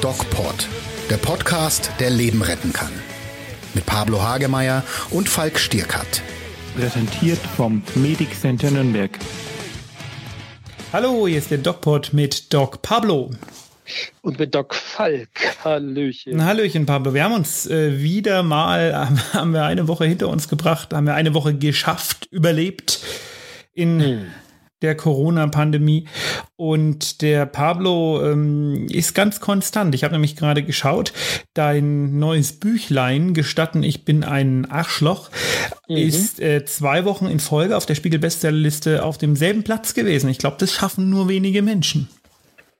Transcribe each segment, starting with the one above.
DocPod, der Podcast, der Leben retten kann. Mit Pablo Hagemeyer und Falk Stierkat. Präsentiert vom Medic Center Nürnberg. Hallo, hier ist der DocPod mit Doc Pablo. Und mit Doc Falk. Hallöchen. Hallöchen, Pablo. Wir haben uns äh, wieder mal, haben wir eine Woche hinter uns gebracht, haben wir eine Woche geschafft, überlebt in hm. Der Corona-Pandemie. Und der Pablo ähm, ist ganz konstant. Ich habe nämlich gerade geschaut, dein neues Büchlein, Gestatten, ich bin ein Arschloch, mhm. ist äh, zwei Wochen in Folge auf der Spiegel-Bestsellerliste auf demselben Platz gewesen. Ich glaube, das schaffen nur wenige Menschen.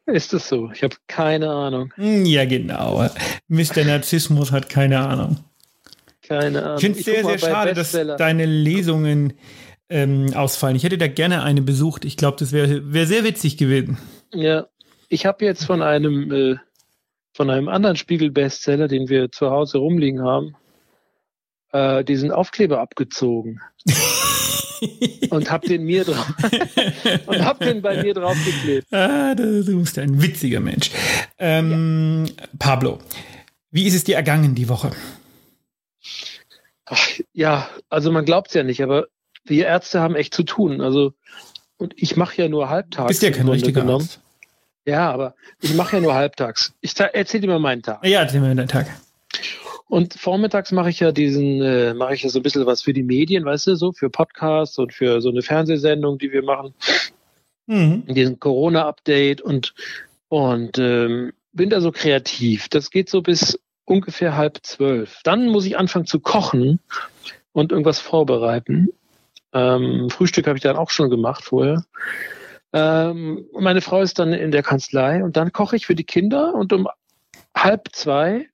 Ist es so? Ich habe keine Ahnung. Hm, ja, genau. Mr. Narzissmus hat keine Ahnung. Keine Ahnung. Ich finde es sehr, sehr schade, dass deine Lesungen ähm, ausfallen. Ich hätte da gerne eine besucht. Ich glaube, das wäre wär sehr witzig gewesen. Ja, ich habe jetzt von einem äh, von einem anderen Spiegel-Bestseller, den wir zu Hause rumliegen haben, äh, diesen Aufkleber abgezogen. und hab den mir drauf und hab den bei mir draufgeklebt. Ah, du, du bist ein witziger Mensch. Ähm, ja. Pablo, wie ist es dir ergangen die Woche? Ach, ja, also man glaubt es ja nicht, aber wir Ärzte haben echt zu tun. Also und ich mache ja nur halbtags. Bist ja kein richtiger genommen. Arzt. Ja, aber ich mache ja nur halbtags. Ich erzähl dir mal meinen Tag. Ja, erzähl mir deinen Tag. Und vormittags mache ich ja diesen, äh, mache ich ja so ein bisschen was für die Medien, weißt du, so für Podcasts und für so eine Fernsehsendung, die wir machen. Mhm. Diesen Corona-Update und, und ähm, bin da so kreativ. Das geht so bis ungefähr halb zwölf. Dann muss ich anfangen zu kochen und irgendwas vorbereiten. Ähm, Frühstück habe ich dann auch schon gemacht vorher. Ähm, meine Frau ist dann in der Kanzlei und dann koche ich für die Kinder und um halb zwei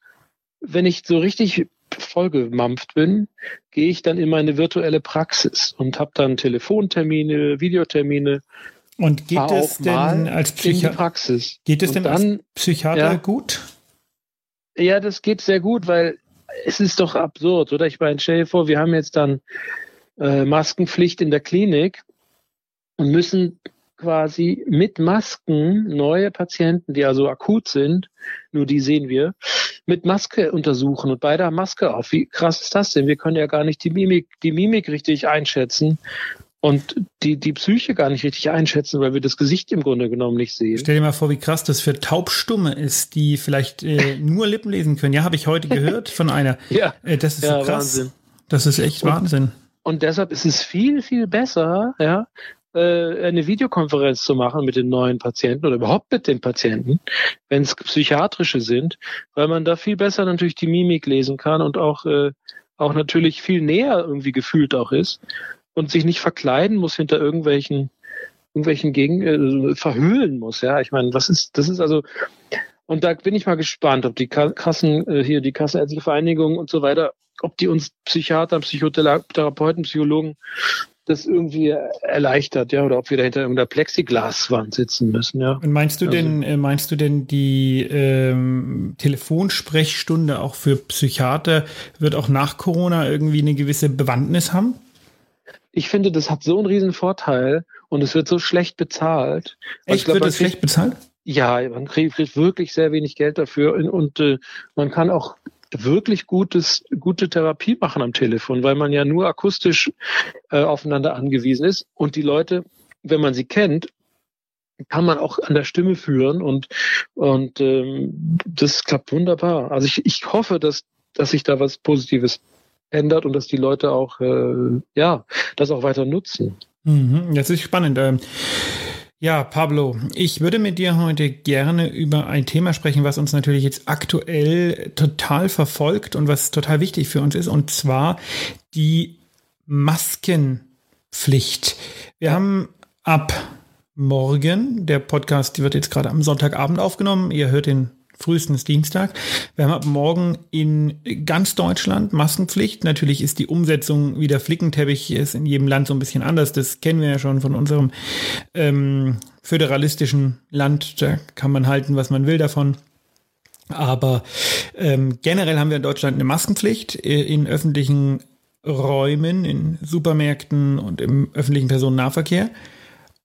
wenn ich so richtig vollgemampft bin, gehe ich dann in meine virtuelle Praxis und habe dann Telefontermine, Videotermine. Und geht es denn als Psychiater? Praxis. Geht es denn dann, als Psychiater ja, gut? Ja, das geht sehr gut, weil es ist doch absurd, oder? Ich meine, stell dir vor, wir haben jetzt dann äh, Maskenpflicht in der Klinik und müssen quasi mit Masken neue Patienten, die also akut sind, nur die sehen wir, mit Maske untersuchen und beide haben Maske auf. Wie krass ist das denn? Wir können ja gar nicht die Mimik, die Mimik richtig einschätzen und die, die Psyche gar nicht richtig einschätzen, weil wir das Gesicht im Grunde genommen nicht sehen. Stell dir mal vor, wie krass das für Taubstumme ist, die vielleicht äh, nur Lippen lesen können. Ja, habe ich heute gehört von einer. ja, äh, das ist ja, so krass. Wahnsinn. Das ist echt Wahnsinn. Und deshalb ist es viel, viel besser, ja, äh, eine Videokonferenz zu machen mit den neuen Patienten oder überhaupt mit den Patienten, wenn es psychiatrische sind, weil man da viel besser natürlich die Mimik lesen kann und auch, äh, auch natürlich viel näher irgendwie gefühlt auch ist und sich nicht verkleiden muss hinter irgendwelchen irgendwelchen Gegen äh, verhüllen muss. Ja, ich meine, was ist das ist also und da bin ich mal gespannt, ob die Kassen äh, hier die Kassenärztliche Vereinigung und so weiter, ob die uns Psychiater, Psychotherapeuten, Psychologen das irgendwie erleichtert, ja, oder ob wir da hinter irgendeiner Plexiglaswand sitzen müssen, ja. Und meinst du also, denn, äh, meinst du denn, die ähm, Telefonsprechstunde auch für Psychiater wird auch nach Corona irgendwie eine gewisse Bewandtnis haben? Ich finde, das hat so einen riesen Vorteil und es wird so schlecht bezahlt. Echt, glaub, wird es schlecht bezahlt? Ja, man kriegt wirklich sehr wenig Geld dafür und, und äh, man kann auch wirklich gutes, gute Therapie machen am Telefon, weil man ja nur akustisch äh, aufeinander angewiesen ist und die Leute, wenn man sie kennt, kann man auch an der Stimme führen und und ähm, das klappt wunderbar. Also ich, ich hoffe, dass dass sich da was Positives ändert und dass die Leute auch äh, ja das auch weiter nutzen. Mhm, das ist spannend. Ähm ja, Pablo, ich würde mit dir heute gerne über ein Thema sprechen, was uns natürlich jetzt aktuell total verfolgt und was total wichtig für uns ist, und zwar die Maskenpflicht. Wir haben ab morgen, der Podcast wird jetzt gerade am Sonntagabend aufgenommen, ihr hört den frühestens Dienstag. Wir haben ab morgen in ganz Deutschland Maskenpflicht. Natürlich ist die Umsetzung wieder Flickenteppich, ist in jedem Land so ein bisschen anders. Das kennen wir ja schon von unserem ähm, föderalistischen Land. Da kann man halten, was man will davon. Aber ähm, generell haben wir in Deutschland eine Maskenpflicht äh, in öffentlichen Räumen, in Supermärkten und im öffentlichen Personennahverkehr.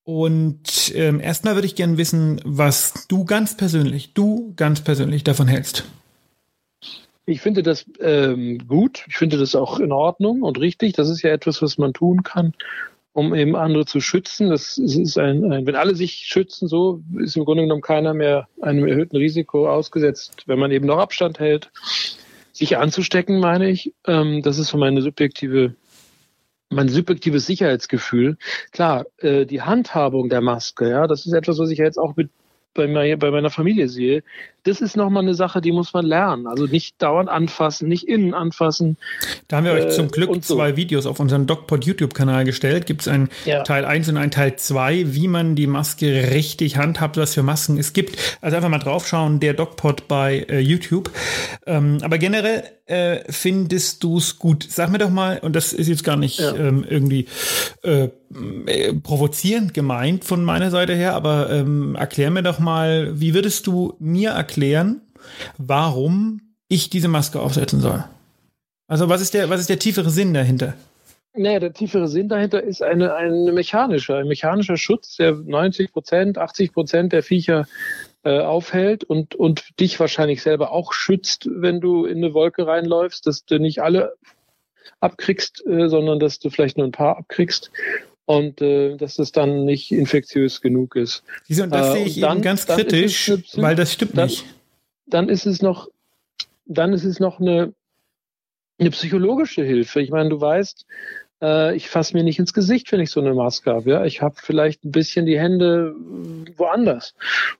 Und ähm, erstmal würde ich gerne wissen, was du ganz persönlich, du ganz persönlich davon hältst. Ich finde das ähm, gut. Ich finde das auch in Ordnung und richtig. Das ist ja etwas, was man tun kann, um eben andere zu schützen. Das ist ein, ein wenn alle sich schützen, so ist im Grunde genommen keiner mehr einem erhöhten Risiko ausgesetzt, wenn man eben noch Abstand hält. Sich anzustecken, meine ich, ähm, das ist so meine subjektive mein subjektives Sicherheitsgefühl. Klar, äh, die Handhabung der Maske, ja, das ist etwas, was ich jetzt auch mit bei, mir, bei meiner Familie sehe, das ist nochmal eine Sache, die muss man lernen. Also nicht dauernd anfassen, nicht innen anfassen. Da haben wir euch zum Glück so. zwei Videos auf unseren DocPod YouTube-Kanal gestellt. Gibt es ein ja. Teil 1 und ein Teil 2, wie man die Maske richtig handhabt, was für Masken es gibt. Also einfach mal draufschauen, der DocPod bei äh, YouTube. Ähm, aber generell äh, findest du es gut? Sag mir doch mal, und das ist jetzt gar nicht ja. ähm, irgendwie äh, provozierend gemeint von meiner Seite her, aber ähm, erklär mir doch mal, wie würdest du mir erklären, warum ich diese Maske aufsetzen soll? Also was ist der, was ist der tiefere Sinn dahinter? Naja, der tiefere Sinn dahinter ist eine, ein mechanischer, ein mechanischer Schutz, der 90 Prozent, 80 Prozent der Viecher äh, aufhält und, und dich wahrscheinlich selber auch schützt, wenn du in eine Wolke reinläufst, dass du nicht alle abkriegst, äh, sondern dass du vielleicht nur ein paar abkriegst und äh, dass es dann nicht infektiös genug ist. Wieso? Und das äh, sehe ich dann, eben ganz kritisch, eine, weil das stimmt dann, nicht. Dann ist es noch, dann ist es noch eine, eine psychologische Hilfe. Ich meine, du weißt, äh, ich fasse mir nicht ins Gesicht, wenn ich so eine Maske habe. Ja? Ich habe vielleicht ein bisschen die Hände woanders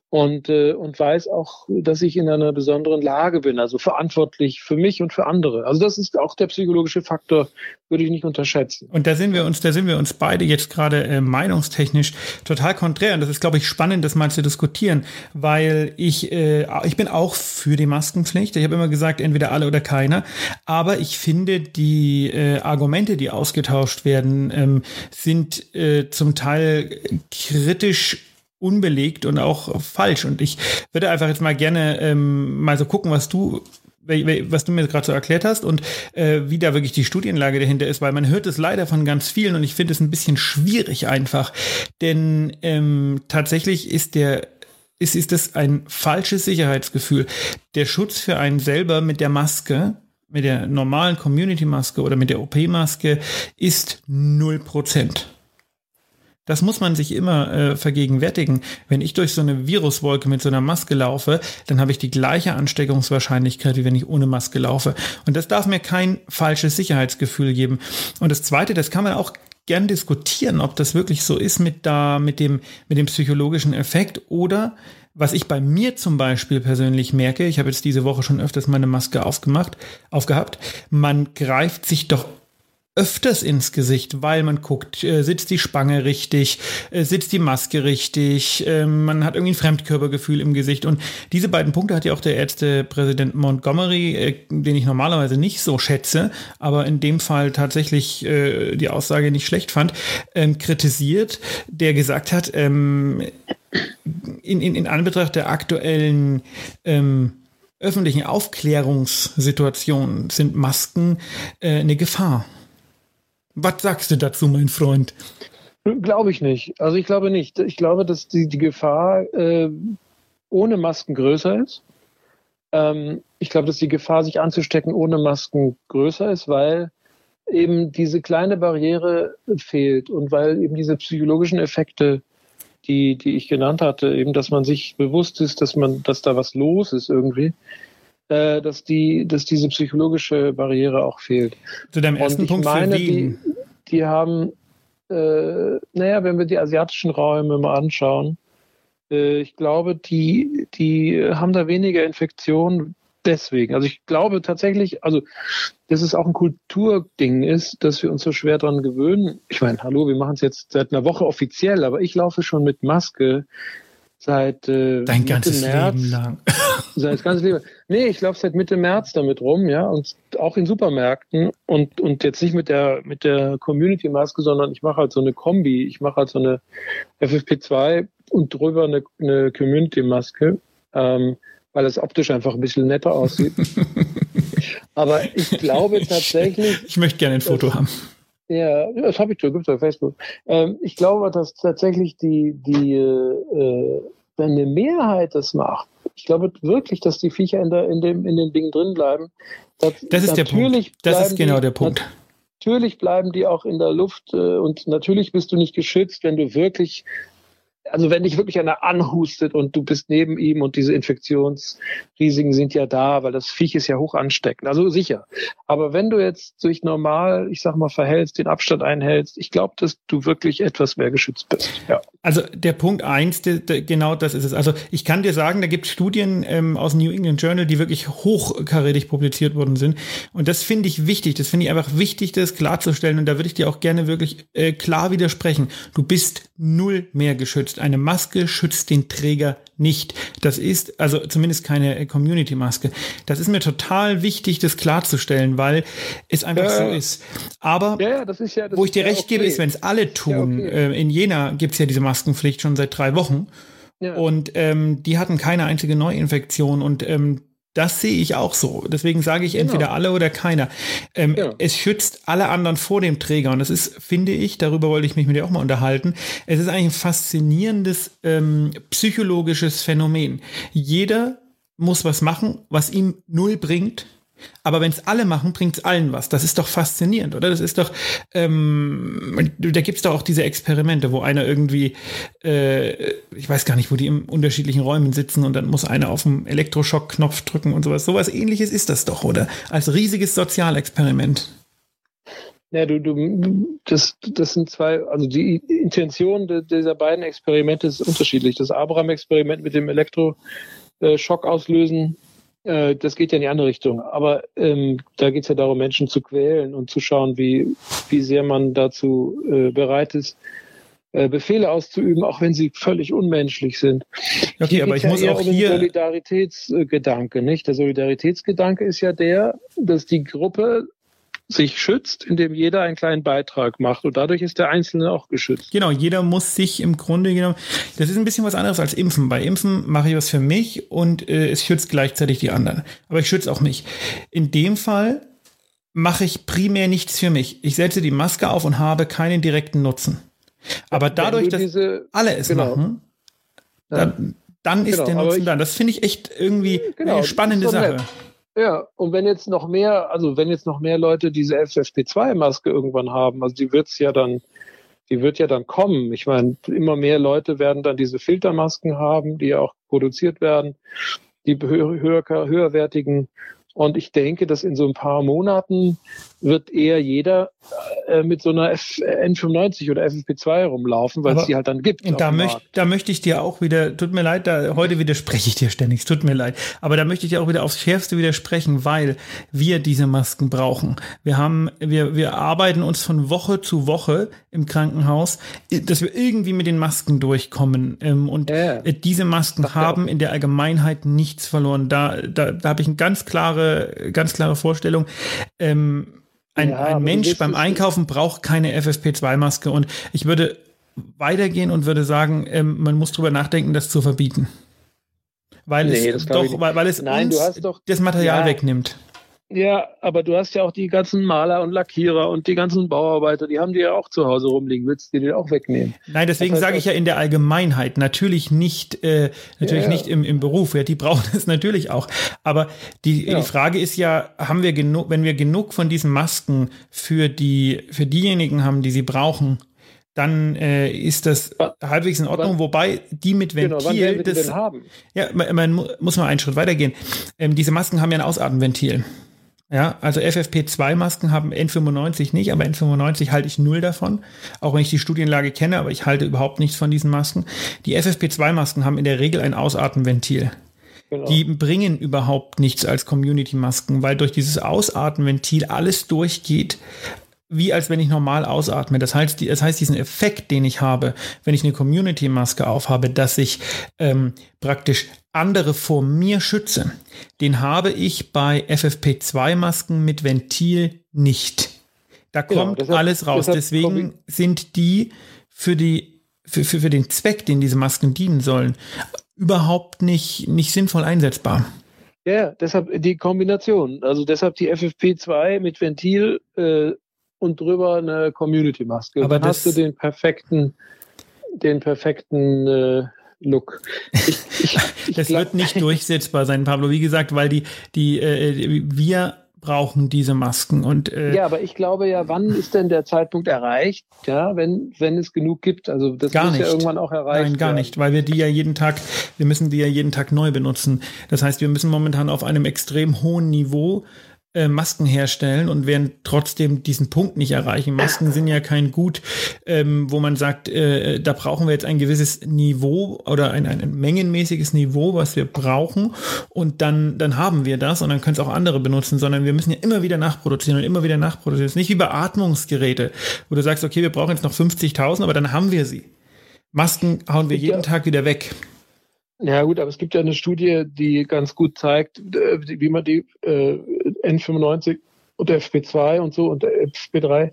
und, äh, und weiß auch, dass ich in einer besonderen Lage bin, also verantwortlich für mich und für andere. Also das ist auch der psychologische Faktor, würde ich nicht unterschätzen. Und da sind wir uns, da sind wir uns beide jetzt gerade äh, meinungstechnisch total konträr. Und das ist, glaube ich, spannend, das mal zu diskutieren, weil ich, äh, ich bin auch für die Maskenpflicht. Ich habe immer gesagt, entweder alle oder keiner. Aber ich finde, die äh, Argumente, die ausgetauscht werden, ähm, sind äh, zum Teil kritisch unbelegt und auch falsch. Und ich würde einfach jetzt mal gerne ähm, mal so gucken, was du was du mir gerade so erklärt hast und äh, wie da wirklich die Studienlage dahinter ist, weil man hört es leider von ganz vielen und ich finde es ein bisschen schwierig einfach, denn ähm, tatsächlich ist der ist, ist das ein falsches Sicherheitsgefühl. Der Schutz für einen selber mit der Maske, mit der normalen Community-Maske oder mit der OP-Maske ist null Prozent. Das muss man sich immer äh, vergegenwärtigen. Wenn ich durch so eine Viruswolke mit so einer Maske laufe, dann habe ich die gleiche Ansteckungswahrscheinlichkeit, wie wenn ich ohne Maske laufe. Und das darf mir kein falsches Sicherheitsgefühl geben. Und das Zweite, das kann man auch gern diskutieren, ob das wirklich so ist mit da, mit dem, mit dem psychologischen Effekt oder was ich bei mir zum Beispiel persönlich merke, ich habe jetzt diese Woche schon öfters meine Maske aufgemacht, aufgehabt, man greift sich doch öfters ins Gesicht, weil man guckt, äh, sitzt die Spange richtig, äh, sitzt die Maske richtig, äh, man hat irgendwie ein Fremdkörpergefühl im Gesicht. Und diese beiden Punkte hat ja auch der Ärztepräsident Montgomery, äh, den ich normalerweise nicht so schätze, aber in dem Fall tatsächlich äh, die Aussage nicht schlecht fand, ähm, kritisiert, der gesagt hat, ähm, in, in, in Anbetracht der aktuellen ähm, öffentlichen Aufklärungssituation sind Masken äh, eine Gefahr. Was sagst du dazu, mein Freund? Glaube ich nicht. Also ich glaube nicht. Ich glaube, dass die, die Gefahr äh, ohne Masken größer ist. Ähm, ich glaube, dass die Gefahr, sich anzustecken ohne Masken größer ist, weil eben diese kleine Barriere fehlt und weil eben diese psychologischen Effekte, die, die ich genannt hatte, eben, dass man sich bewusst ist, dass man, dass da was los ist irgendwie, äh, dass die, dass diese psychologische Barriere auch fehlt. Zu deinem ersten Punkt meine, für Wien. Die, die haben, äh, naja, wenn wir die asiatischen Räume mal anschauen, äh, ich glaube, die, die haben da weniger Infektionen deswegen. Also ich glaube tatsächlich, also dass es auch ein Kulturding ist, dass wir uns so schwer daran gewöhnen. Ich meine, hallo, wir machen es jetzt seit einer Woche offiziell, aber ich laufe schon mit Maske seit äh, Dein Mitte ganzes März. Leben lang. Seit ganzes Leben. Nee, ich laufe seit Mitte März damit rum, ja, und auch in Supermärkten und und jetzt nicht mit der mit der Community Maske, sondern ich mache halt so eine Kombi. Ich mache halt so eine FFP2 und drüber eine, eine Community Maske, ähm, weil es optisch einfach ein bisschen netter aussieht. Aber ich glaube tatsächlich. Ich möchte gerne ein Foto haben Ja, das habe ich schon, gibt es auf Facebook. Ähm, ich glaube, dass tatsächlich die, die äh, wenn eine Mehrheit das macht, ich glaube wirklich, dass die Viecher in, der, in, dem, in den Dingen drin bleiben. Das, das ist der Punkt. Das ist genau die, der Punkt. Natürlich bleiben die auch in der Luft äh, und natürlich bist du nicht geschützt, wenn du wirklich also wenn dich wirklich einer anhustet und du bist neben ihm und diese Infektionsrisiken sind ja da, weil das Viech ist ja hoch ansteckend, also sicher. Aber wenn du jetzt durch normal, ich sag mal, verhältst, den Abstand einhältst, ich glaube, dass du wirklich etwas mehr geschützt bist. Ja. Also der Punkt eins, der, der, genau das ist es. Also ich kann dir sagen, da gibt es Studien ähm, aus New England Journal, die wirklich hochkarätig publiziert worden sind. Und das finde ich wichtig. Das finde ich einfach wichtig, das klarzustellen. Und da würde ich dir auch gerne wirklich äh, klar widersprechen. Du bist null mehr geschützt schützt. Eine Maske schützt den Träger nicht. Das ist also zumindest keine Community-Maske. Das ist mir total wichtig, das klarzustellen, weil es einfach ja, so ist. Aber ja, ist wo ich dir recht okay. gebe, ist, wenn es alle tun. Okay. Äh, in Jena gibt es ja diese Maskenpflicht schon seit drei Wochen. Und ähm, die hatten keine einzige Neuinfektion und ähm, das sehe ich auch so. Deswegen sage ich genau. entweder alle oder keiner. Ähm, ja. Es schützt alle anderen vor dem Träger. Und das ist, finde ich, darüber wollte ich mich mit dir auch mal unterhalten. Es ist eigentlich ein faszinierendes ähm, psychologisches Phänomen. Jeder muss was machen, was ihm null bringt aber wenn es alle machen, bringt es allen was. Das ist doch faszinierend, oder? Das ist doch, ähm, da gibt es doch auch diese Experimente, wo einer irgendwie, äh, ich weiß gar nicht, wo die in unterschiedlichen Räumen sitzen und dann muss einer auf den Elektroschockknopf drücken und sowas. Sowas ähnliches ist das doch, oder? Als riesiges Sozialexperiment. Ja, du, du, das, das sind zwei, also die Intention de, dieser beiden Experimente ist unterschiedlich. Das Abraham-Experiment mit dem Elektroschock auslösen äh, das geht ja in die andere Richtung. Aber ähm, da geht es ja darum, Menschen zu quälen und zu schauen, wie, wie sehr man dazu äh, bereit ist, äh, Befehle auszuüben, auch wenn sie völlig unmenschlich sind. Okay, aber ich ja muss auch um hier Solidaritätsgedanke, nicht? Der Solidaritätsgedanke ist ja der, dass die Gruppe sich schützt, indem jeder einen kleinen Beitrag macht. Und dadurch ist der Einzelne auch geschützt. Genau, jeder muss sich im Grunde genommen, das ist ein bisschen was anderes als Impfen. Bei Impfen mache ich was für mich und äh, es schützt gleichzeitig die anderen. Aber ich schütze auch mich. In dem Fall mache ich primär nichts für mich. Ich setze die Maske auf und habe keinen direkten Nutzen. Aber dadurch, dass alle es genau. machen, dann, dann ist genau, der Nutzen da. Das finde ich echt irgendwie genau, eine spannende Sache. Nett. Ja, und wenn jetzt noch mehr, also wenn jetzt noch mehr Leute diese FFP2-Maske irgendwann haben, also die wird's ja dann, die wird ja dann kommen. Ich meine, immer mehr Leute werden dann diese Filtermasken haben, die ja auch produziert werden, die höher, höher, höherwertigen und ich denke, dass in so ein paar Monaten wird eher jeder äh, mit so einer F N95 oder FFP2 rumlaufen, weil es die halt dann gibt. Da, möcht, da möchte ich dir auch wieder, tut mir leid, da, heute widerspreche ich dir ständig, tut mir leid, aber da möchte ich dir auch wieder aufs Schärfste widersprechen, weil wir diese Masken brauchen. Wir haben, wir, wir arbeiten uns von Woche zu Woche im Krankenhaus, dass wir irgendwie mit den Masken durchkommen. Ähm, und ja. diese Masken haben in der Allgemeinheit nichts verloren. Da, da, da habe ich eine ganz klare ganz klare Vorstellung. Ähm, ein, ja, ein Mensch beim Einkaufen braucht keine FFP2-Maske und ich würde weitergehen und würde sagen, ähm, man muss drüber nachdenken, das zu verbieten. Weil nee, es doch, weil, weil, es Nein, uns doch, das Material ja, wegnimmt. Ja, aber du hast ja auch die ganzen Maler und Lackierer und die ganzen Bauarbeiter, die haben die ja auch zu Hause rumliegen. Willst du die auch wegnehmen? Nein, deswegen das heißt, sage ich ja in der Allgemeinheit. Natürlich nicht, äh, natürlich ja, nicht im, im Beruf. Ja, die brauchen es natürlich auch. Aber die, ja. die Frage ist ja, haben wir genug, wenn wir genug von diesen Masken für die, für diejenigen haben, die sie brauchen, dann äh, ist das halbwegs in Ordnung. Wobei die mit genau, Ventil, genau, das, ja, man, man, muss mal einen Schritt weitergehen. Ähm, diese Masken haben ja ein Ausatmenventil. Ja, also FFP2-Masken haben N95 nicht, aber N95 halte ich null davon, auch wenn ich die Studienlage kenne, aber ich halte überhaupt nichts von diesen Masken. Die FFP2-Masken haben in der Regel ein Ausatmenventil. Genau. Die bringen überhaupt nichts als Community-Masken, weil durch dieses Ausatmenventil alles durchgeht, wie als wenn ich normal ausatme. Das heißt, das heißt, diesen Effekt, den ich habe, wenn ich eine Community-Maske aufhabe, dass ich ähm, praktisch andere vor mir schütze, den habe ich bei FFP2-Masken mit Ventil nicht. Da genau, kommt deshalb, alles raus. Deswegen sind die für die für, für, für den Zweck, den diese Masken dienen sollen, überhaupt nicht, nicht sinnvoll einsetzbar. Ja, deshalb die Kombination. Also deshalb die FFP2 mit Ventil äh, und drüber eine Community-Maske. Aber Dann hast du den perfekten, den perfekten äh, Look. Ich, ich, ich das glaub, wird nicht durchsetzbar sein, Pablo. Wie gesagt, weil die, die, äh, wir brauchen diese Masken und äh, ja, aber ich glaube ja, wann ist denn der Zeitpunkt erreicht? Ja, wenn wenn es genug gibt, also das gar muss nicht. ja irgendwann auch erreicht. Nein, gar werden. nicht, weil wir die ja jeden Tag, wir müssen die ja jeden Tag neu benutzen. Das heißt, wir müssen momentan auf einem extrem hohen Niveau äh, Masken herstellen und werden trotzdem diesen Punkt nicht erreichen. Masken sind ja kein Gut, ähm, wo man sagt, äh, da brauchen wir jetzt ein gewisses Niveau oder ein, ein mengenmäßiges Niveau, was wir brauchen und dann, dann haben wir das und dann können es auch andere benutzen, sondern wir müssen ja immer wieder nachproduzieren und immer wieder nachproduzieren. Es ist nicht wie bei Atmungsgeräte, wo du sagst, okay, wir brauchen jetzt noch 50.000, aber dann haben wir sie. Masken hauen wir jeden ja. Tag wieder weg. Ja gut, aber es gibt ja eine Studie, die ganz gut zeigt, äh, wie man die äh, N95 und FP2 und so und FP3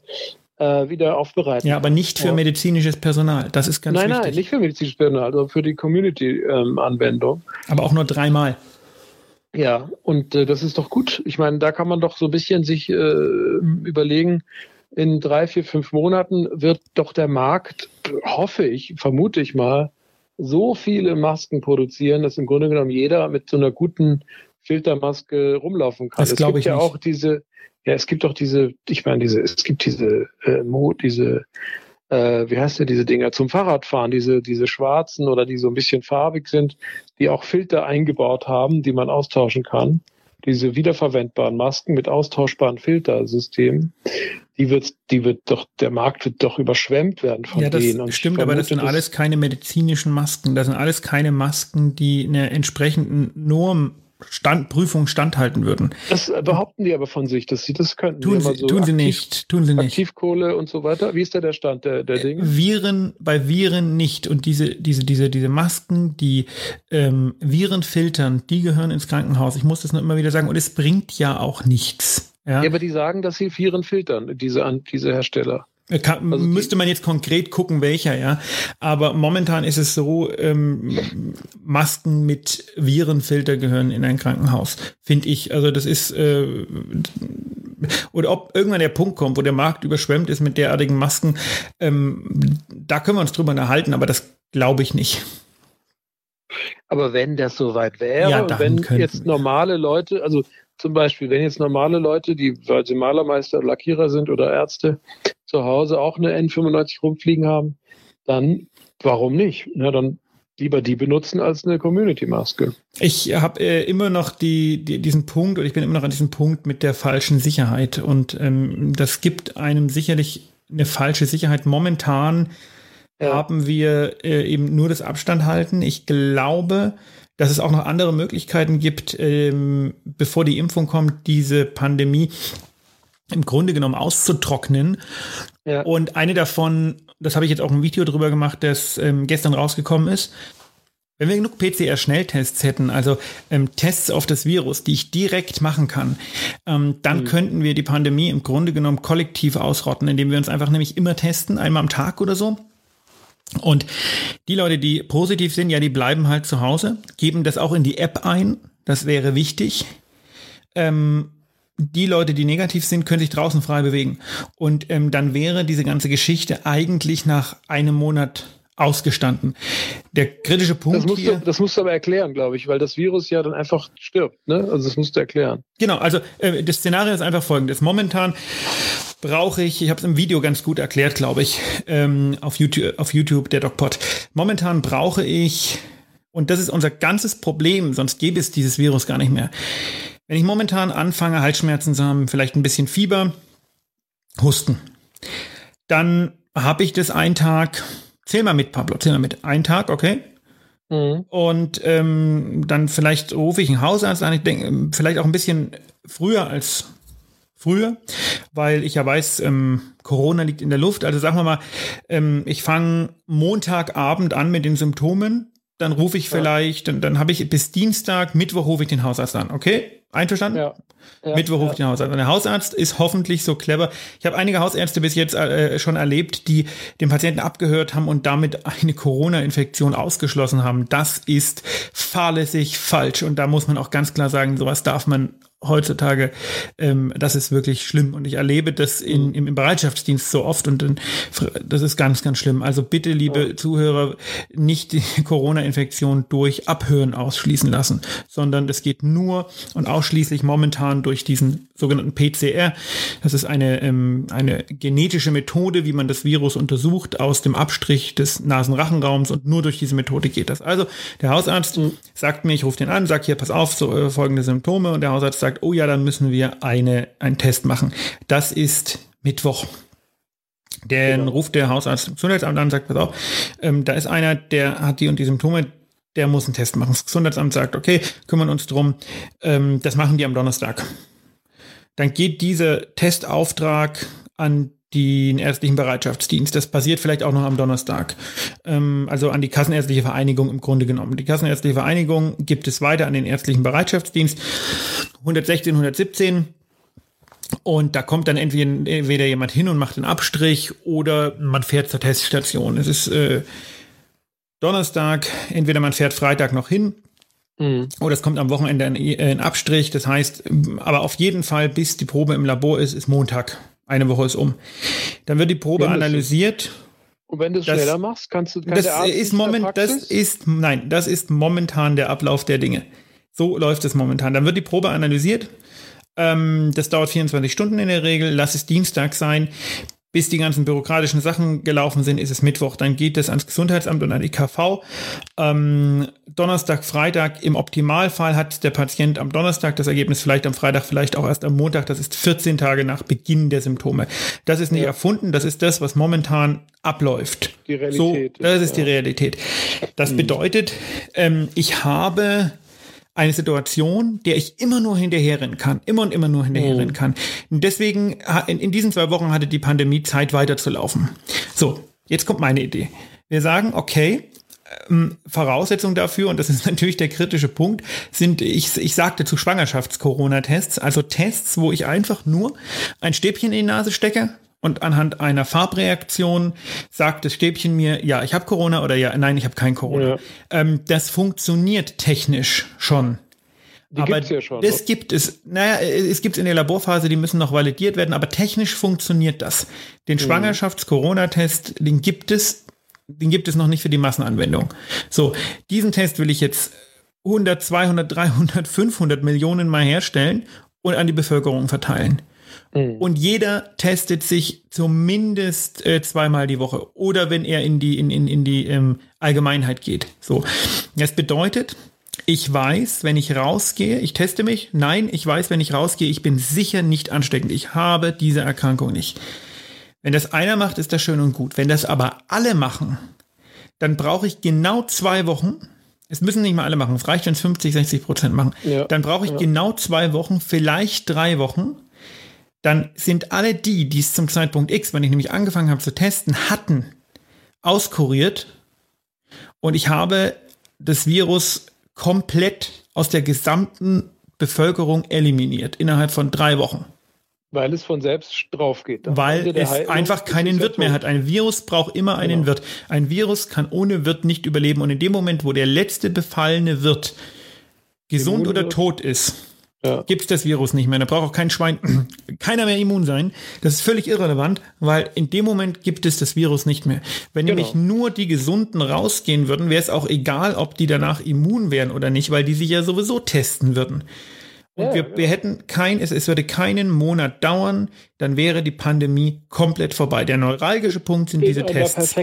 äh, wieder aufbereiten. Ja, aber nicht für medizinisches Personal. Das ist ganz nein, wichtig. Nein, nein, nicht für medizinisches Personal, also für die Community-Anwendung. Ähm, aber auch nur dreimal. Ja, und äh, das ist doch gut. Ich meine, da kann man doch so ein bisschen sich äh, überlegen, in drei, vier, fünf Monaten wird doch der Markt, hoffe ich, vermute ich mal, so viele Masken produzieren, dass im Grunde genommen jeder mit so einer guten Filtermaske rumlaufen kann. Das es gibt ja nicht. auch diese, ja, es gibt auch diese, ich meine, diese, es gibt diese äh, Mo, diese, äh, wie heißt der, diese Dinger zum Fahrradfahren, diese, diese schwarzen oder die so ein bisschen farbig sind, die auch Filter eingebaut haben, die man austauschen kann. Diese wiederverwendbaren Masken mit austauschbaren Filtersystemen die wird, die wird doch, der Markt wird doch überschwemmt werden von ja, das denen. Stimmt, aber das sind alles keine medizinischen Masken. Das sind alles keine Masken, die einer entsprechenden Norm Stand, Prüfung standhalten würden. Das behaupten die aber von sich, dass sie das könnten. Tun, sie, so tun aktiv, sie nicht. Tun sie nicht. Aktivkohle und so weiter. Wie ist da der Stand der, der Dinge? Viren, bei Viren nicht. Und diese, diese, diese, diese Masken, die ähm, Viren filtern, die gehören ins Krankenhaus. Ich muss das nur immer wieder sagen. Und es bringt ja auch nichts. Ja, ja aber die sagen, dass sie Viren filtern, diese, diese Hersteller. Äh, kann, also müsste man jetzt konkret gucken, welcher, ja. Aber momentan ist es so, ähm, Masken mit Virenfilter gehören in ein Krankenhaus, finde ich. Also das ist, äh, oder ob irgendwann der Punkt kommt, wo der Markt überschwemmt ist mit derartigen Masken, ähm, da können wir uns drüber unterhalten, aber das glaube ich nicht. Aber wenn das soweit wäre, ja, und wenn jetzt normale Leute, also zum Beispiel, wenn jetzt normale Leute, die, weil sie Malermeister, Lackierer sind oder Ärzte, zu Hause auch eine N95 rumfliegen haben, dann warum nicht? Na, dann lieber die benutzen als eine Community-Maske. Ich habe äh, immer noch die, die, diesen Punkt, oder ich bin immer noch an diesem Punkt mit der falschen Sicherheit. Und ähm, das gibt einem sicherlich eine falsche Sicherheit. Momentan ja. haben wir äh, eben nur das Abstand halten. Ich glaube, dass es auch noch andere Möglichkeiten gibt, ähm, bevor die Impfung kommt, diese Pandemie im Grunde genommen auszutrocknen. Ja. Und eine davon, das habe ich jetzt auch ein Video drüber gemacht, das ähm, gestern rausgekommen ist. Wenn wir genug PCR-Schnelltests hätten, also ähm, Tests auf das Virus, die ich direkt machen kann, ähm, dann mhm. könnten wir die Pandemie im Grunde genommen kollektiv ausrotten, indem wir uns einfach nämlich immer testen, einmal am Tag oder so. Und die Leute, die positiv sind, ja, die bleiben halt zu Hause, geben das auch in die App ein. Das wäre wichtig. Ähm, die Leute, die negativ sind, können sich draußen frei bewegen. Und ähm, dann wäre diese ganze Geschichte eigentlich nach einem Monat ausgestanden. Der kritische Punkt das musst hier. Du, das musst du aber erklären, glaube ich, weil das Virus ja dann einfach stirbt. Ne? Also das musst du erklären. Genau, also äh, das Szenario ist einfach folgendes. Momentan brauche ich, ich habe es im Video ganz gut erklärt, glaube ich, ähm, auf, YouTube, auf YouTube, der DocPod. Momentan brauche ich, und das ist unser ganzes Problem, sonst gäbe es dieses Virus gar nicht mehr. Wenn ich momentan anfange, Halsschmerzen zu haben, vielleicht ein bisschen Fieber, Husten, dann habe ich das einen Tag, zähl mal mit, Pablo, zähl mal mit, einen Tag, okay? Mhm. Und ähm, dann vielleicht rufe ich einen Hausarzt an, ich denke, vielleicht auch ein bisschen früher als früher, weil ich ja weiß, ähm, Corona liegt in der Luft. Also sagen wir mal, ähm, ich fange Montagabend an mit den Symptomen, dann rufe ich vielleicht, dann, dann habe ich bis Dienstag, Mittwoch rufe ich den Hausarzt an, okay? Einverstanden? Ja. ja Mittwoch rufe ich den Hausarzt an. Der Hausarzt ist hoffentlich so clever. Ich habe einige Hausärzte bis jetzt äh, schon erlebt, die den Patienten abgehört haben und damit eine Corona-Infektion ausgeschlossen haben. Das ist fahrlässig falsch und da muss man auch ganz klar sagen, sowas darf man heutzutage, ähm, das ist wirklich schlimm. Und ich erlebe das in, mhm. im, im Bereitschaftsdienst so oft und in, das ist ganz, ganz schlimm. Also bitte, liebe ja. Zuhörer, nicht die Corona-Infektion durch Abhören ausschließen lassen, sondern es geht nur und ausschließlich momentan durch diesen sogenannten PCR. Das ist eine, ähm, eine genetische Methode, wie man das Virus untersucht aus dem Abstrich des Nasenrachenraums und nur durch diese Methode geht das. Also der Hausarzt mhm. sagt mir, ich rufe den an, sag hier, pass auf, so äh, folgende Symptome und der Hausarzt sagt, oh ja, dann müssen wir eine, einen Test machen. Das ist Mittwoch. Dann genau. ruft der Hausarzt im Gesundheitsamt an und sagt, pass auf, ähm, da ist einer, der hat die und die Symptome, der muss einen Test machen. Das Gesundheitsamt sagt, okay, kümmern uns drum, ähm, das machen die am Donnerstag. Dann geht dieser Testauftrag an den ärztlichen Bereitschaftsdienst. Das passiert vielleicht auch noch am Donnerstag. Ähm, also an die Kassenärztliche Vereinigung im Grunde genommen. Die Kassenärztliche Vereinigung gibt es weiter an den ärztlichen Bereitschaftsdienst. 116, 117. Und da kommt dann entweder, entweder jemand hin und macht einen Abstrich oder man fährt zur Teststation. Es ist äh, Donnerstag, entweder man fährt Freitag noch hin Mhm. Oder es kommt am Wochenende ein, ein, Abstrich. Das heißt, aber auf jeden Fall, bis die Probe im Labor ist, ist Montag. Eine Woche ist um. Dann wird die Probe analysiert. Und wenn du es schneller machst, kannst du kann das ist moment, das ist nein, das ist momentan der Ablauf der Dinge. So läuft es momentan. Dann wird die Probe analysiert. Ähm, das dauert 24 Stunden in der Regel. Lass es Dienstag sein bis die ganzen bürokratischen Sachen gelaufen sind, ist es Mittwoch. Dann geht es ans Gesundheitsamt und an die KV. Ähm, Donnerstag, Freitag, im Optimalfall hat der Patient am Donnerstag das Ergebnis, vielleicht am Freitag, vielleicht auch erst am Montag. Das ist 14 Tage nach Beginn der Symptome. Das ist nicht ja. erfunden, das ist das, was momentan abläuft. Die Realität. So, das ist ja. die Realität. Das hm. bedeutet, ähm, ich habe eine Situation, der ich immer nur hinterherrennen kann, immer und immer nur hinterherrennen oh. kann. Und deswegen, in, in diesen zwei Wochen hatte die Pandemie Zeit weiterzulaufen. So, jetzt kommt meine Idee. Wir sagen, okay, ähm, Voraussetzung dafür, und das ist natürlich der kritische Punkt, sind, ich, ich sagte zu Schwangerschafts-Corona-Tests, also Tests, wo ich einfach nur ein Stäbchen in die Nase stecke, und anhand einer Farbreaktion sagt das Stäbchen mir, ja, ich habe Corona oder ja, nein, ich habe kein Corona. Ja. Ähm, das funktioniert technisch schon. Die aber ja schon, das so. gibt es, naja, es gibt es in der Laborphase, die müssen noch validiert werden, aber technisch funktioniert das. Den mhm. Schwangerschafts-Corona-Test, den gibt es, den gibt es noch nicht für die Massenanwendung. So, diesen Test will ich jetzt 100, 200, 300, 500 Millionen mal herstellen und an die Bevölkerung verteilen. Mhm. Und jeder testet sich zumindest äh, zweimal die Woche oder wenn er in die, in, in, in die ähm, Allgemeinheit geht. So. Das bedeutet, ich weiß, wenn ich rausgehe, ich teste mich. Nein, ich weiß, wenn ich rausgehe, ich bin sicher nicht ansteckend. Ich habe diese Erkrankung nicht. Wenn das einer macht, ist das schön und gut. Wenn das aber alle machen, dann brauche ich genau zwei Wochen. Es müssen nicht mal alle machen. Es reicht, wenn es 50, 60 Prozent machen. Ja, dann brauche ich ja. genau zwei Wochen, vielleicht drei Wochen, dann sind alle die, die es zum Zeitpunkt X, wenn ich nämlich angefangen habe zu testen, hatten, auskuriert und ich habe das Virus komplett aus der gesamten Bevölkerung eliminiert innerhalb von drei Wochen. Weil es von selbst drauf geht. Weil es Heilung einfach keinen Wirt mehr hat. Ein Virus braucht immer einen genau. Wirt. Ein Virus kann ohne Wirt nicht überleben. Und in dem Moment, wo der letzte befallene Wirt gesund oder tot ist, ja. gibt es das Virus nicht mehr. Da braucht auch kein Schwein, keiner mehr immun sein. Das ist völlig irrelevant, weil in dem Moment gibt es das Virus nicht mehr. Wenn genau. nämlich nur die Gesunden rausgehen würden, wäre es auch egal, ob die danach immun wären oder nicht, weil die sich ja sowieso testen würden. Und ja, wir, wir hätten kein, es, es würde keinen Monat dauern, dann wäre die Pandemie komplett vorbei. Der neuralgische Punkt sind diese Tests.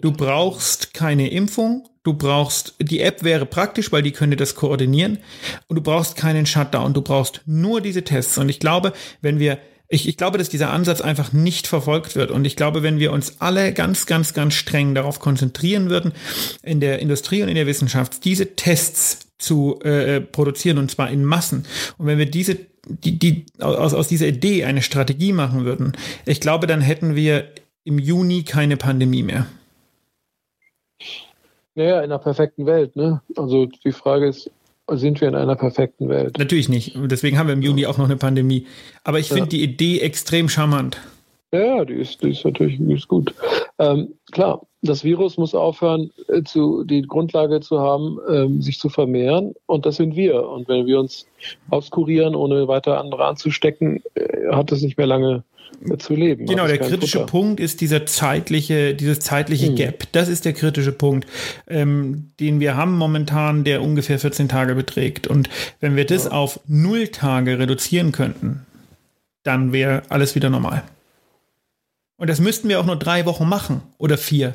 Du brauchst keine Impfung, du brauchst, die App wäre praktisch, weil die könnte das koordinieren und du brauchst keinen Shutdown, du brauchst nur diese Tests. Und ich glaube, wenn wir ich, ich glaube, dass dieser Ansatz einfach nicht verfolgt wird. Und ich glaube, wenn wir uns alle ganz, ganz, ganz streng darauf konzentrieren würden, in der Industrie und in der Wissenschaft, diese Tests zu äh, produzieren und zwar in Massen. Und wenn wir diese die, die aus, aus dieser Idee eine Strategie machen würden, ich glaube, dann hätten wir im Juni keine Pandemie mehr. Naja, in einer perfekten Welt, ne? Also die Frage ist, sind wir in einer perfekten Welt? Natürlich nicht. Deswegen haben wir im Juni auch noch eine Pandemie. Aber ich finde ja. die Idee extrem charmant. Ja, die ist, die ist natürlich die ist gut. Ähm, klar, das Virus muss aufhören, äh, zu, die Grundlage zu haben, ähm, sich zu vermehren. Und das sind wir. Und wenn wir uns auskurieren, ohne weiter andere anzustecken, äh, hat es nicht mehr lange zu leben. Genau, der kritische Futter. Punkt ist dieser zeitliche, dieses zeitliche hm. Gap. Das ist der kritische Punkt, ähm, den wir haben momentan, der ungefähr 14 Tage beträgt. Und wenn wir das ja. auf null Tage reduzieren könnten, dann wäre alles wieder normal. Und das müssten wir auch nur drei Wochen machen oder vier.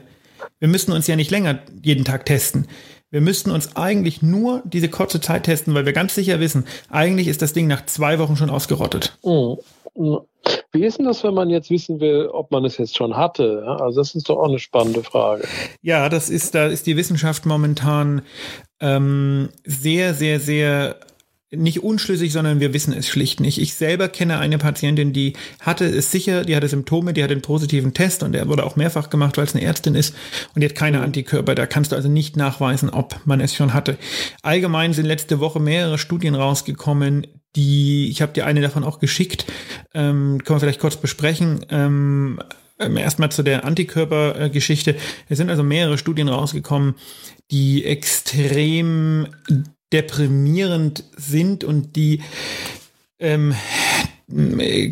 Wir müssten uns ja nicht länger jeden Tag testen. Wir müssten uns eigentlich nur diese kurze Zeit testen, weil wir ganz sicher wissen, eigentlich ist das Ding nach zwei Wochen schon ausgerottet. Mhm. Wie ist denn das, wenn man jetzt wissen will, ob man es jetzt schon hatte? Also das ist doch auch eine spannende Frage. Ja, das ist, da ist die Wissenschaft momentan ähm, sehr, sehr, sehr nicht unschlüssig, sondern wir wissen es schlicht nicht. Ich selber kenne eine Patientin, die hatte es sicher, die hatte Symptome, die hat einen positiven Test und der wurde auch mehrfach gemacht, weil es eine Ärztin ist und die hat keine mhm. Antikörper. Da kannst du also nicht nachweisen, ob man es schon hatte. Allgemein sind letzte Woche mehrere Studien rausgekommen, die, ich habe dir eine davon auch geschickt, ähm, können wir vielleicht kurz besprechen. Ähm, ähm Erstmal zu der Antikörpergeschichte. Es sind also mehrere Studien rausgekommen, die extrem deprimierend sind und die ähm,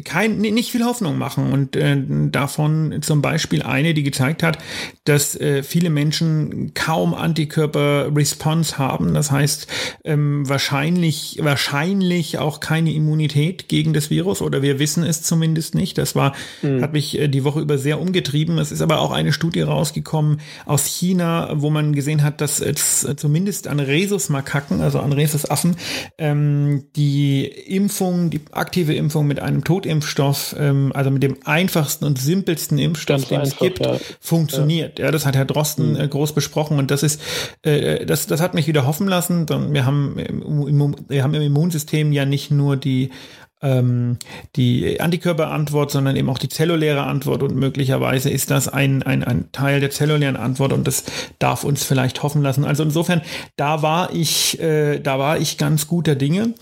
kein, nicht viel Hoffnung machen. Und äh, davon zum Beispiel eine, die gezeigt hat, dass äh, viele Menschen kaum Antikörper-Response haben. Das heißt, ähm, wahrscheinlich, wahrscheinlich auch keine Immunität gegen das Virus oder wir wissen es zumindest nicht. Das war, mhm. hat mich äh, die Woche über sehr umgetrieben. Es ist aber auch eine Studie rausgekommen aus China, wo man gesehen hat, dass es zumindest an Rhesusmakaken, also an Rhesusaffen, ähm, die Impfung, die aktive Impfung mit einem Totimpfstoff, ähm, also mit dem einfachsten und simpelsten Impfstoff, den es gibt, ja. funktioniert. Ja. ja. das hat Herr Drosten mhm. groß besprochen und das ist, äh, das, das hat mich wieder hoffen lassen. Wir haben, im, wir haben im Immunsystem ja nicht nur die ähm, die Antikörperantwort, sondern eben auch die zelluläre Antwort und möglicherweise ist das ein, ein, ein Teil der zellulären Antwort und das darf uns vielleicht hoffen lassen. Also insofern, da war ich, äh, da war ich ganz guter Dinge.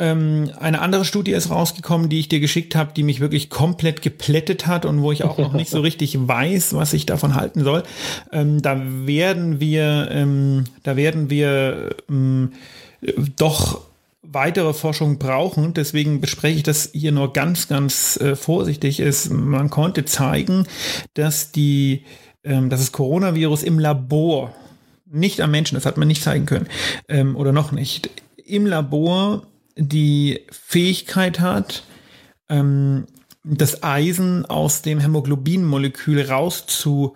Ähm, eine andere Studie ist rausgekommen, die ich dir geschickt habe, die mich wirklich komplett geplättet hat und wo ich auch noch nicht so richtig weiß, was ich davon halten soll. Ähm, da werden wir, ähm, da werden wir ähm, doch weitere Forschung brauchen. Deswegen bespreche ich das hier nur ganz, ganz äh, vorsichtig. Ist, man konnte zeigen, dass die, ähm, dass das Coronavirus im Labor, nicht am Menschen, das hat man nicht zeigen können, ähm, oder noch nicht, im Labor die Fähigkeit hat, ähm, das Eisen aus dem Hämoglobinmolekül rauszuziehen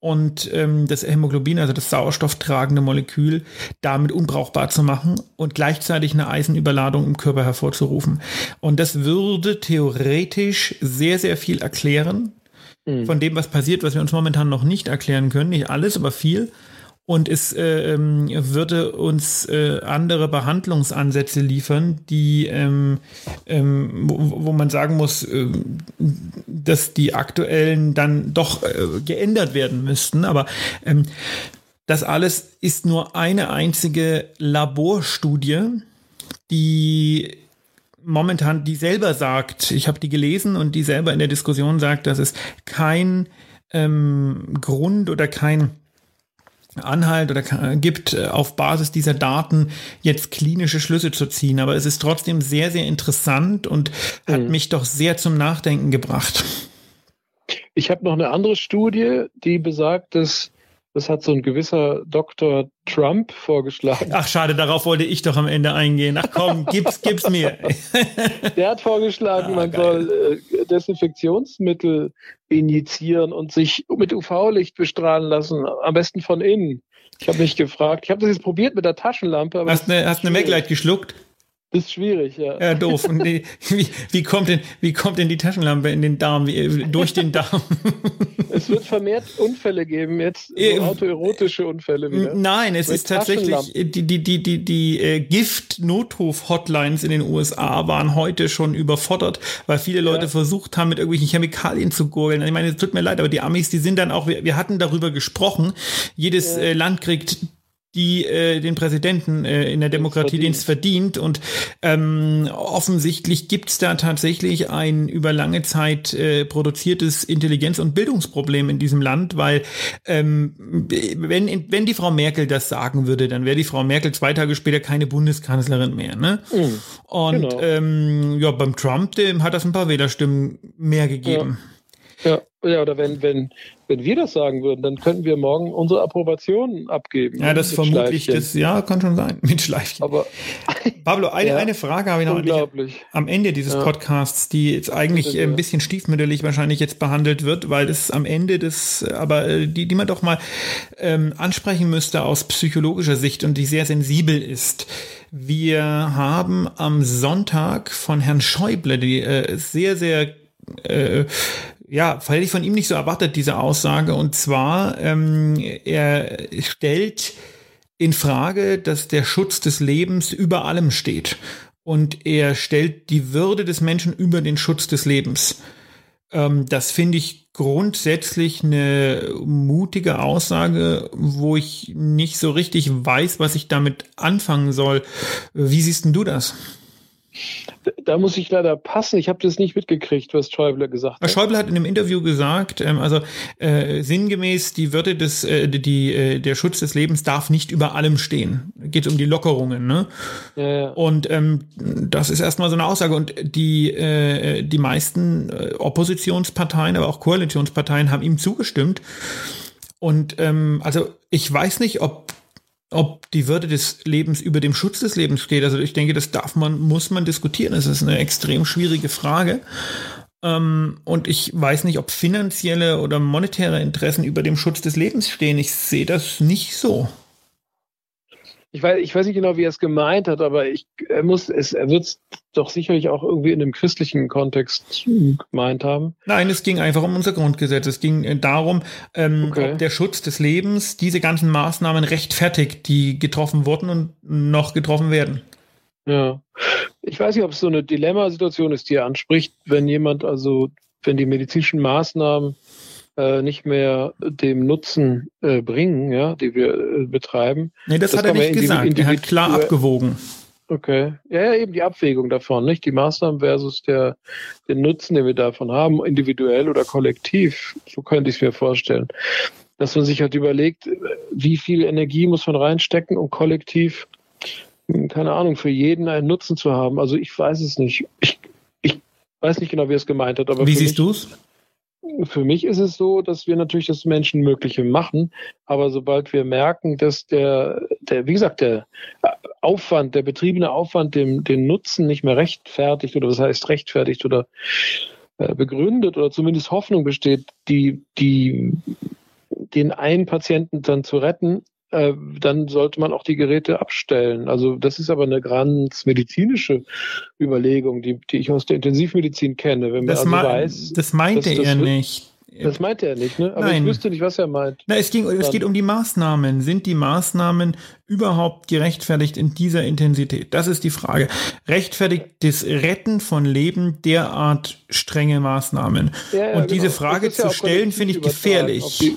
und ähm, das Hämoglobin, also das sauerstofftragende Molekül, damit unbrauchbar zu machen und gleichzeitig eine Eisenüberladung im Körper hervorzurufen. Und das würde theoretisch sehr, sehr viel erklären mhm. von dem, was passiert, was wir uns momentan noch nicht erklären können. Nicht alles, aber viel und es äh, ähm, würde uns äh, andere Behandlungsansätze liefern, die, ähm, ähm, wo, wo, man sagen muss, äh, dass die aktuellen dann doch äh, geändert werden müssten. Aber ähm, das alles ist nur eine einzige Laborstudie, die momentan die selber sagt, ich habe die gelesen und die selber in der Diskussion sagt, dass es kein ähm, Grund oder kein Anhalt oder gibt, äh, auf Basis dieser Daten jetzt klinische Schlüsse zu ziehen. Aber es ist trotzdem sehr, sehr interessant und mhm. hat mich doch sehr zum Nachdenken gebracht. Ich habe noch eine andere Studie, die besagt, dass das hat so ein gewisser Dr. Trump vorgeschlagen. Ach, schade, darauf wollte ich doch am Ende eingehen. Ach komm, gib's, gib's mir. Der hat vorgeschlagen, ah, man geil. soll äh, Desinfektionsmittel injizieren und sich mit UV-Licht bestrahlen lassen, am besten von innen. Ich habe mich gefragt, ich habe das jetzt probiert mit der Taschenlampe. hast du eine, hast eine Maglite geschluckt? Das ist schwierig, ja. Ja, doof. Und die, wie, wie, kommt denn, wie kommt denn die Taschenlampe in den Darm, wie, durch den Darm? Es wird vermehrt Unfälle geben, jetzt so äh, autoerotische Unfälle wieder. Nein, es ist tatsächlich, die, die, die, die, die äh, Gift-Notruf-Hotlines in den USA waren heute schon überfordert, weil viele Leute ja. versucht haben, mit irgendwelchen Chemikalien zu gurgeln. Ich meine, es tut mir leid, aber die Amis, die sind dann auch, wir, wir hatten darüber gesprochen, jedes ja. äh, Land kriegt die äh, den Präsidenten äh, in der Demokratie, den es verdient. Und ähm, offensichtlich gibt es da tatsächlich ein über lange Zeit äh, produziertes Intelligenz- und Bildungsproblem in diesem Land, weil ähm, wenn, wenn die Frau Merkel das sagen würde, dann wäre die Frau Merkel zwei Tage später keine Bundeskanzlerin mehr. Ne? Mhm, und genau. ähm, ja, beim Trump, dem hat das ein paar Wählerstimmen mehr gegeben. Ja. Ja, ja, oder wenn, wenn, wenn wir das sagen würden, dann könnten wir morgen unsere Approbation abgeben. Ja, das vermutlich, das, ja, kann schon sein, mit Schleifchen. Aber, Pablo, eine, ja, eine Frage habe ich noch unglaublich. am Ende dieses ja. Podcasts, die jetzt eigentlich ein bisschen stiefmütterlich wahrscheinlich jetzt behandelt wird, weil es am Ende des, aber äh, die, die man doch mal ähm, ansprechen müsste aus psychologischer Sicht und die sehr sensibel ist. Wir haben am Sonntag von Herrn Schäuble die äh, sehr, sehr äh, ja, hätte ich von ihm nicht so erwartet, diese Aussage. Und zwar, ähm, er stellt in Frage, dass der Schutz des Lebens über allem steht. Und er stellt die Würde des Menschen über den Schutz des Lebens. Ähm, das finde ich grundsätzlich eine mutige Aussage, wo ich nicht so richtig weiß, was ich damit anfangen soll. Wie siehst denn du das? Da muss ich leider passen. Ich habe das nicht mitgekriegt, was Schäuble gesagt hat. Schäuble hat in einem Interview gesagt, ähm, also äh, sinngemäß, die Würde des, äh, die, äh, der Schutz des Lebens darf nicht über allem stehen. Geht um die Lockerungen, ne? Ja, ja. Und ähm, das ist erstmal so eine Aussage. Und die, äh, die meisten äh, Oppositionsparteien, aber auch Koalitionsparteien haben ihm zugestimmt. Und ähm, also ich weiß nicht, ob ob die Würde des Lebens über dem Schutz des Lebens steht. Also ich denke, das darf man, muss man diskutieren. Das ist eine extrem schwierige Frage. Ähm, und ich weiß nicht, ob finanzielle oder monetäre Interessen über dem Schutz des Lebens stehen. Ich sehe das nicht so ich weiß, ich weiß nicht genau, wie er es gemeint hat, aber ich, er muss, es, er wird es doch sicherlich auch irgendwie in einem christlichen Kontext gemeint haben. Nein, es ging einfach um unser Grundgesetz. Es ging äh, darum, ähm, okay. ob der Schutz des Lebens diese ganzen Maßnahmen rechtfertigt, die getroffen wurden und noch getroffen werden. Ja. Ich weiß nicht, ob es so eine Dilemmasituation ist, die er anspricht, wenn jemand also, wenn die medizinischen Maßnahmen nicht mehr dem Nutzen äh, bringen, ja, die wir äh, betreiben. Nee, das, das hat er nicht gesagt. Er hat klar abgewogen. Okay. Ja, ja, eben die Abwägung davon, nicht? Die Maßnahmen versus der, den Nutzen, den wir davon haben, individuell oder kollektiv. So könnte ich es mir vorstellen. Dass man sich halt überlegt, wie viel Energie muss man reinstecken, um kollektiv, hm, keine Ahnung, für jeden einen Nutzen zu haben. Also ich weiß es nicht. Ich, ich weiß nicht genau, wie er es gemeint hat. Aber wie siehst du es? Für mich ist es so, dass wir natürlich das Menschenmögliche machen, aber sobald wir merken, dass der, der, wie gesagt, der Aufwand, der betriebene Aufwand dem, den Nutzen nicht mehr rechtfertigt oder was heißt rechtfertigt oder äh, begründet oder zumindest Hoffnung besteht, die, die, den einen Patienten dann zu retten, äh, dann sollte man auch die Geräte abstellen. Also das ist aber eine ganz medizinische Überlegung, die, die ich aus der Intensivmedizin kenne. Wenn man das, also weiß, das meinte er nicht. Das meinte er nicht, ne? Aber Nein. ich wüsste nicht, was er meint. Na, es, ging, es geht um die Maßnahmen. Sind die Maßnahmen überhaupt gerechtfertigt in dieser Intensität? Das ist die Frage. Rechtfertigt das Retten von Leben derart strenge Maßnahmen? Ja, ja, Und diese genau. Frage zu ja stellen, finde ich gefährlich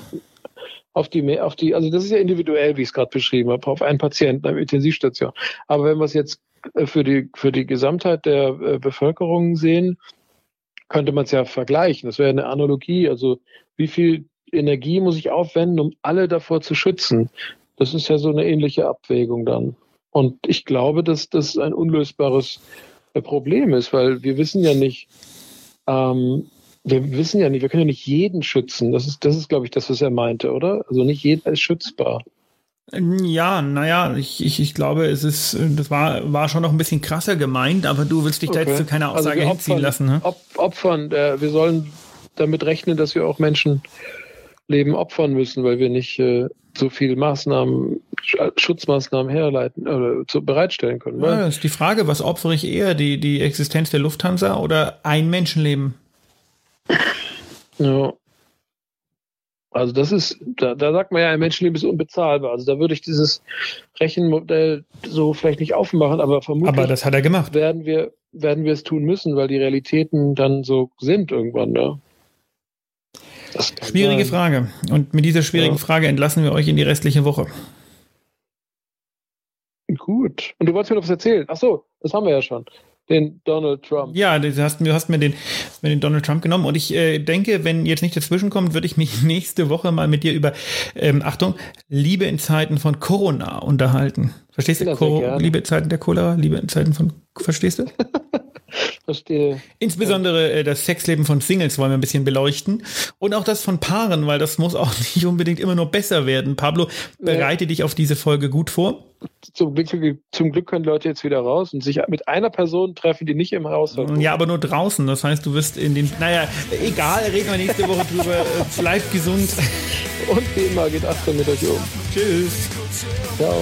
auf die, auf die, also das ist ja individuell, wie ich es gerade beschrieben habe, auf einen Patienten, eine Intensivstation. Aber wenn wir es jetzt äh, für die, für die Gesamtheit der äh, Bevölkerung sehen, könnte man es ja vergleichen. Das wäre eine Analogie. Also wie viel Energie muss ich aufwenden, um alle davor zu schützen? Das ist ja so eine ähnliche Abwägung dann. Und ich glaube, dass das ein unlösbares äh, Problem ist, weil wir wissen ja nicht, ähm, wir wissen ja nicht, wir können ja nicht jeden schützen. Das ist, das ist, glaube ich, das, was er meinte, oder? Also nicht jeder ist schützbar. Ja, naja, ich, ich, ich glaube, es ist, das war, war schon noch ein bisschen krasser gemeint, aber du willst dich okay. da jetzt zu keiner also Aussage also hinziehen lassen. Ne? Op opfern, äh, wir sollen damit rechnen, dass wir auch Menschenleben opfern müssen, weil wir nicht äh, so viel Maßnahmen, Schutzmaßnahmen herleiten oder zu, bereitstellen können. Ja, das ist die Frage, was opfere ich eher, die, die Existenz der Lufthansa oder ein Menschenleben? Ja. Also das ist, da, da sagt man ja, ein Menschenleben ist unbezahlbar. Also da würde ich dieses Rechenmodell so vielleicht nicht aufmachen, aber vermutlich aber das hat er gemacht. werden wir, werden wir es tun müssen, weil die Realitäten dann so sind irgendwann, ja. Schwierige sein. Frage. Und mit dieser schwierigen ja. Frage entlassen wir euch in die restliche Woche. gut. Und du wolltest mir noch was erzählen. Ach so, das haben wir ja schon den Donald Trump. Ja, du hast, du hast mir den, mir den Donald Trump genommen und ich äh, denke, wenn jetzt nicht dazwischen kommt, würde ich mich nächste Woche mal mit dir über, ähm, Achtung, Liebe in Zeiten von Corona unterhalten. Verstehst du? Ja, Liebe in Zeiten der Cholera, Liebe in Zeiten von, verstehst du? Verstehe. Insbesondere äh, das Sexleben von Singles wollen wir ein bisschen beleuchten. Und auch das von Paaren, weil das muss auch nicht unbedingt immer nur besser werden. Pablo, bereite ja. dich auf diese Folge gut vor. Zum Glück, zum Glück können Leute jetzt wieder raus und sich mit einer Person treffen, die nicht im Haus. Ja, aber nur draußen. Das heißt, du wirst in den. Naja, egal, reden wir nächste Woche drüber. Äh, bleibt gesund. Und wie immer geht Achtung mit euch um. Tschüss. Ciao.